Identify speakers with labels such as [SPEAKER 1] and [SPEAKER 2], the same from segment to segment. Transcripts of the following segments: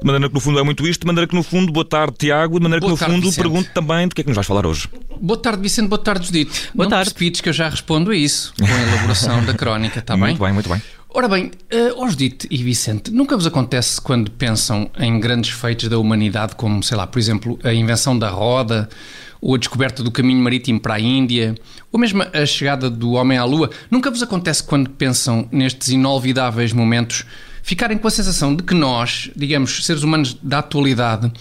[SPEAKER 1] De maneira que no fundo é muito isto, de maneira que no fundo, boa tarde Tiago, de maneira
[SPEAKER 2] Boa
[SPEAKER 1] que no
[SPEAKER 2] tarde,
[SPEAKER 1] fundo
[SPEAKER 2] Vicente.
[SPEAKER 1] pergunto também de que é que nos vais falar hoje.
[SPEAKER 2] Boa tarde, Vicente. Boa tarde, Judite.
[SPEAKER 3] Boa
[SPEAKER 2] Não
[SPEAKER 3] tarde.
[SPEAKER 2] percebides que eu já respondo a isso com a elaboração da crónica, está bem?
[SPEAKER 1] Muito bem, muito bem.
[SPEAKER 2] Ora bem, uh, ó Judite e Vicente, nunca vos acontece quando pensam em grandes feitos da humanidade, como, sei lá, por exemplo, a invenção da roda, ou a descoberta do caminho marítimo para a Índia, ou mesmo a chegada do homem à Lua, nunca vos acontece quando pensam nestes inolvidáveis momentos ficarem com a sensação de que nós, digamos, seres humanos da atualidade,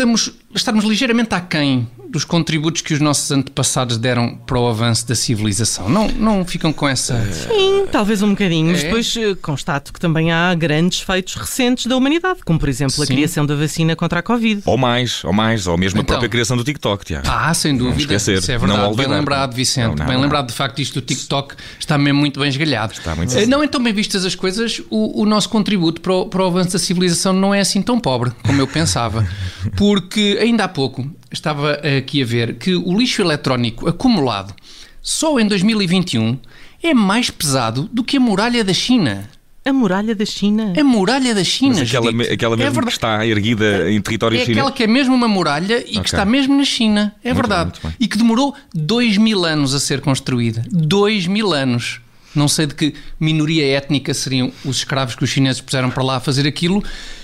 [SPEAKER 2] estamos, estamos ligeiramente aquém dos contributos que os nossos antepassados deram para o avanço da civilização. Não, não ficam com essa.
[SPEAKER 3] Sim, talvez um bocadinho, mas
[SPEAKER 2] É?
[SPEAKER 3] depois eh, constato que também há grandes feitos recentes da humanidade, como por exemplo a
[SPEAKER 2] Sim.
[SPEAKER 3] criação da vacina contra a Covid.
[SPEAKER 1] Ou mais, ou mais, ou mesmo a
[SPEAKER 2] Então.
[SPEAKER 1] própria criação do TikTok, Tiago.
[SPEAKER 2] Ah, sem dúvida.
[SPEAKER 1] esquecer,
[SPEAKER 2] Isso é
[SPEAKER 1] não
[SPEAKER 2] verdade.
[SPEAKER 1] olvidar.
[SPEAKER 2] bem lembrado, Vicente.
[SPEAKER 1] Não, não,
[SPEAKER 2] bem
[SPEAKER 1] não.
[SPEAKER 2] lembrado. De facto, isto do TikTok está mesmo muito bem esgalhado.
[SPEAKER 1] Está muito
[SPEAKER 2] Eh, Não, então, bem vistas as coisas, o, o nosso contributo para o, para o avanço da civilização não é assim tão pobre como eu pensava. Porque ainda há pouco estava aqui a ver que o lixo eletrónico acumulado só em 2021 é mais pesado do que a muralha da China.
[SPEAKER 3] A muralha da China.
[SPEAKER 2] A muralha da China.
[SPEAKER 1] Mas aquela,
[SPEAKER 2] Judite.
[SPEAKER 1] aquela
[SPEAKER 2] É
[SPEAKER 1] mesmo que
[SPEAKER 2] verdade.
[SPEAKER 1] está erguida em território
[SPEAKER 2] É
[SPEAKER 1] chinês.
[SPEAKER 2] aquela que é mesmo uma muralha e que está mesmo na China. É
[SPEAKER 1] Muito
[SPEAKER 2] verdade.
[SPEAKER 1] bem, bem.
[SPEAKER 2] E que demorou dois mil anos a ser construída. Dois mil anos. Não sei de que minoria étnica seriam os escravos que os chineses puseram para lá a fazer aquilo,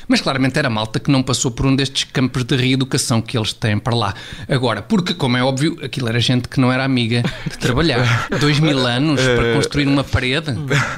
[SPEAKER 2] mas claramente era malta que não passou por um destes campos de reeducação que eles têm para lá. Agora, porque, como é óbvio, aquilo era gente que não era amiga de trabalhar. Dois mil anos
[SPEAKER 1] Eh,
[SPEAKER 2] para construir uma parede.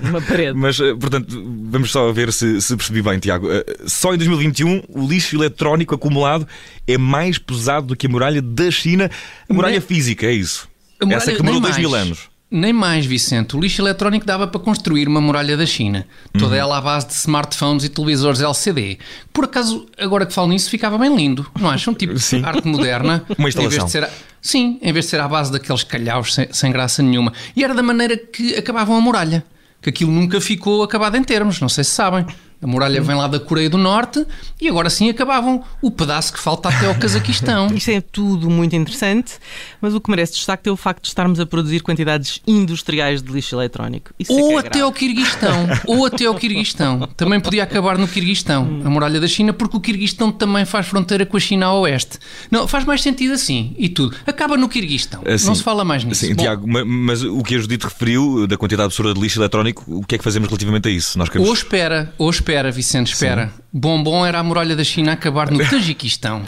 [SPEAKER 3] Uma parede.
[SPEAKER 1] Mas, eh, portanto, vamos só ver se, se percebi bem, Tiago. Eh, Só em 2021 o lixo eletrónico acumulado é mais pesado do que a muralha da China. A muralha física, é isso?
[SPEAKER 2] A muralha-
[SPEAKER 1] Essa que demorou dois mil anos.
[SPEAKER 2] Nem mais, Vicente. O lixo eletrónico dava para construir uma muralha da China. Toda
[SPEAKER 1] Uhum.
[SPEAKER 2] ela à base de smartphones e televisores LCD. Por acaso, agora que falo nisso, ficava bem lindo. Não acham? Tipo
[SPEAKER 1] Sim.
[SPEAKER 2] arte moderna.
[SPEAKER 1] Uma
[SPEAKER 2] Em vez
[SPEAKER 1] instalação.
[SPEAKER 2] de ser a- Sim, em vez de ser à base daqueles calhaus sem, sem graça nenhuma. E era da maneira que acabavam a muralha. Que aquilo nunca ficou acabado em termos, não sei se sabem. A muralha vem lá da Coreia do Norte e agora sim acabavam o pedaço que falta até ao Cazaquistão.
[SPEAKER 3] Isto é tudo muito interessante, mas o que merece destaque é o facto de estarmos a produzir quantidades industriais de lixo eletrónico. Isso é que
[SPEAKER 2] Ou
[SPEAKER 3] é
[SPEAKER 2] até
[SPEAKER 3] grave.
[SPEAKER 2] ao Quirguistão. Ou até ao Quirguistão. Também podia acabar no Quirguistão, a muralha da China, porque o Quirguistão também faz fronteira com a China a oeste. Não, faz mais sentido assim. E tudo. Acaba no Quirguistão.
[SPEAKER 1] Assim,
[SPEAKER 2] Não se fala mais nisso.
[SPEAKER 1] Sim, Tiago, ma- mas o que a Judite referiu da quantidade absurda de lixo eletrónico, o que é que fazemos relativamente a isso? Nós queremos...
[SPEAKER 2] Ou espera, ou espera, Vicente, espera. Bom, bom era a muralha da China acabar no Tajiquistão.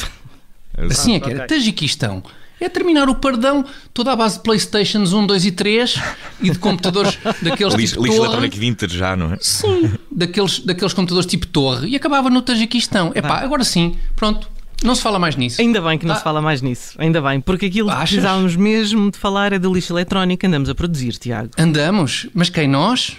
[SPEAKER 2] Assim é que era. Tajiquistão. É terminar o perdão toda à base de Playstations 1, 2 e 3 e de computadores daqueles
[SPEAKER 1] Lixo,
[SPEAKER 2] tipo
[SPEAKER 1] lixo
[SPEAKER 2] torre.
[SPEAKER 1] eletrónico vintage já, não é?
[SPEAKER 2] Sim, daqueles, daqueles computadores tipo torre e acabava no Tajiquistão. Epá, agora sim, pronto, não se fala mais nisso.
[SPEAKER 3] Ainda bem que não
[SPEAKER 2] Ah.
[SPEAKER 3] se fala mais nisso. Ainda bem, porque aquilo que
[SPEAKER 2] Achas?
[SPEAKER 3] precisávamos mesmo de falar é do lixo eletrónico que andamos a produzir, Tiago.
[SPEAKER 2] Andamos, mas quem nós?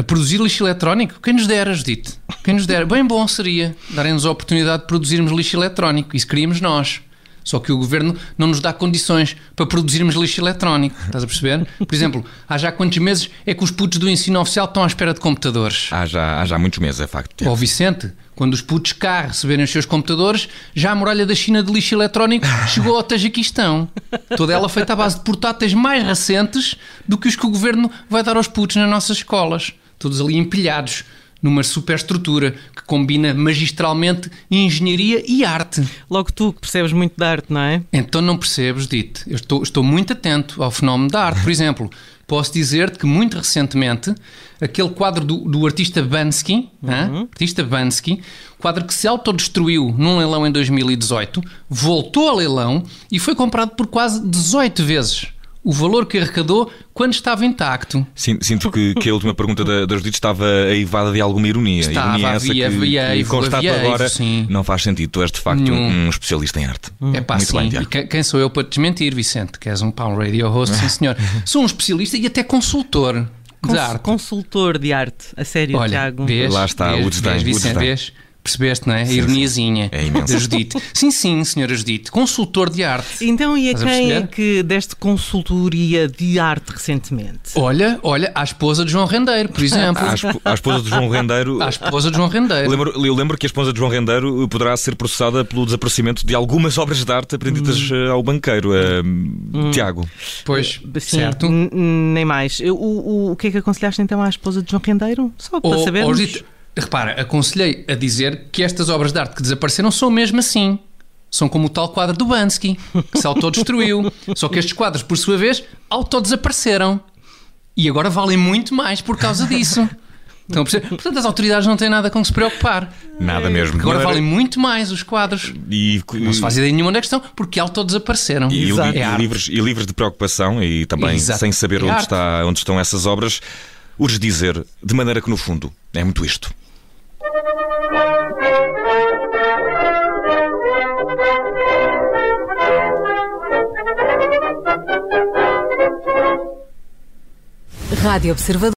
[SPEAKER 2] A produzir lixo eletrónico? Quem nos dera, Judite? Quem nos dera? Bem bom seria darem-nos a oportunidade de produzirmos lixo eletrónico. Isso queríamos nós. Só que o governo não nos dá condições para produzirmos lixo eletrónico. Estás a perceber? Por exemplo, há já quantos meses é que os putos do ensino oficial estão à espera de computadores?
[SPEAKER 1] Há já, há já muitos meses, é facto.
[SPEAKER 2] Ó. Vicente, quando os putos cá receberem os seus computadores, já a muralha da China de lixo eletrónico chegou ao Tajiquistão. Toda ela feita à base de portáteis mais recentes do que os que o governo vai dar aos putos nas nossas escolas. Todos ali empilhados numa superestrutura que combina magistralmente engenharia e arte.
[SPEAKER 3] Logo tu, que percebes muito de arte, não é?
[SPEAKER 2] Então não percebes, Dite. Eu estou, estou muito atento ao fenómeno da arte. Por exemplo, posso dizer-te que muito recentemente aquele quadro do, do artista Bansky, hã? artista Bansky, quadro que se autodestruiu num leilão em 2018, voltou ao leilão e foi comprado por quase 18 vezes o valor que arrecadou quando estava intacto.
[SPEAKER 1] Sin- Sinto que, que a última pergunta da, da Judite estava aivada de alguma ironia.
[SPEAKER 2] Estava,
[SPEAKER 1] ironia essa
[SPEAKER 2] havia-
[SPEAKER 1] que,
[SPEAKER 2] havia
[SPEAKER 1] que constato
[SPEAKER 2] havia
[SPEAKER 1] agora
[SPEAKER 2] sim.
[SPEAKER 1] não faz sentido. Tu és de facto um, um especialista em arte.
[SPEAKER 2] É pá,
[SPEAKER 1] Muito
[SPEAKER 2] sim.
[SPEAKER 1] bem,
[SPEAKER 2] e quem sou eu para te desmentir, Vicente? Que és um pão radio host, sim senhor. Sou um especialista e até consultor de
[SPEAKER 3] Cons-
[SPEAKER 2] arte.
[SPEAKER 3] Consultor de arte, a sério,
[SPEAKER 2] Olha,
[SPEAKER 3] Tiago.
[SPEAKER 2] vês,
[SPEAKER 1] Lá está,
[SPEAKER 2] vês,
[SPEAKER 1] o desdém,
[SPEAKER 2] vês,
[SPEAKER 1] o
[SPEAKER 2] Vicente,
[SPEAKER 1] desdém.
[SPEAKER 2] vês? Percebeste, não é? A ironiazinha
[SPEAKER 1] É imenso.
[SPEAKER 2] da Judite. Sim, sim, senhora Judite, consultor de arte.
[SPEAKER 3] Então, e a
[SPEAKER 2] Estás a
[SPEAKER 3] quem é
[SPEAKER 2] perceber?
[SPEAKER 3] que deste consultoria de arte recentemente?
[SPEAKER 2] Olha, olha, à esposa de João Rendeiro, por exemplo.
[SPEAKER 1] À, esp- à esposa de João Rendeiro.
[SPEAKER 2] À esposa de João
[SPEAKER 1] Eu
[SPEAKER 2] Rendeiro.
[SPEAKER 1] lembro, eu lembro que a esposa de João Rendeiro poderá ser processada pelo desaparecimento de algumas obras de arte apreendidas eh, ao banqueiro. eh, Tiago.
[SPEAKER 2] Pois,
[SPEAKER 3] Sim,
[SPEAKER 2] certo.
[SPEAKER 3] nem mais. O, o, o que é que aconselhaste então à esposa de João Rendeiro? Só para sabermos.
[SPEAKER 2] ou Judite, repara, aconselhei a dizer que estas obras de arte que desapareceram são mesmo assim. São como o tal quadro do Bansky, que se autodestruiu. Só que estes quadros, por sua vez, autodesapareceram. E agora valem muito mais por causa disso. Estão perceber? Portanto, as autoridades não têm nada com que se preocupar.
[SPEAKER 1] Nada mesmo.
[SPEAKER 2] Agora
[SPEAKER 1] Não era-
[SPEAKER 2] valem muito mais os quadros.
[SPEAKER 1] E,
[SPEAKER 2] Não se faz ideia nenhuma da questão, porque autodesapareceram.
[SPEAKER 1] e, li-
[SPEAKER 3] Exato.
[SPEAKER 1] e
[SPEAKER 2] É
[SPEAKER 1] livres, e livres de preocupação e também
[SPEAKER 2] Exato.
[SPEAKER 1] sem saber
[SPEAKER 2] É
[SPEAKER 1] onde,
[SPEAKER 2] arte.
[SPEAKER 1] está, onde estão essas obras, urge dizer, de maneira que no fundo é muito isto.
[SPEAKER 4] Rádio Observador.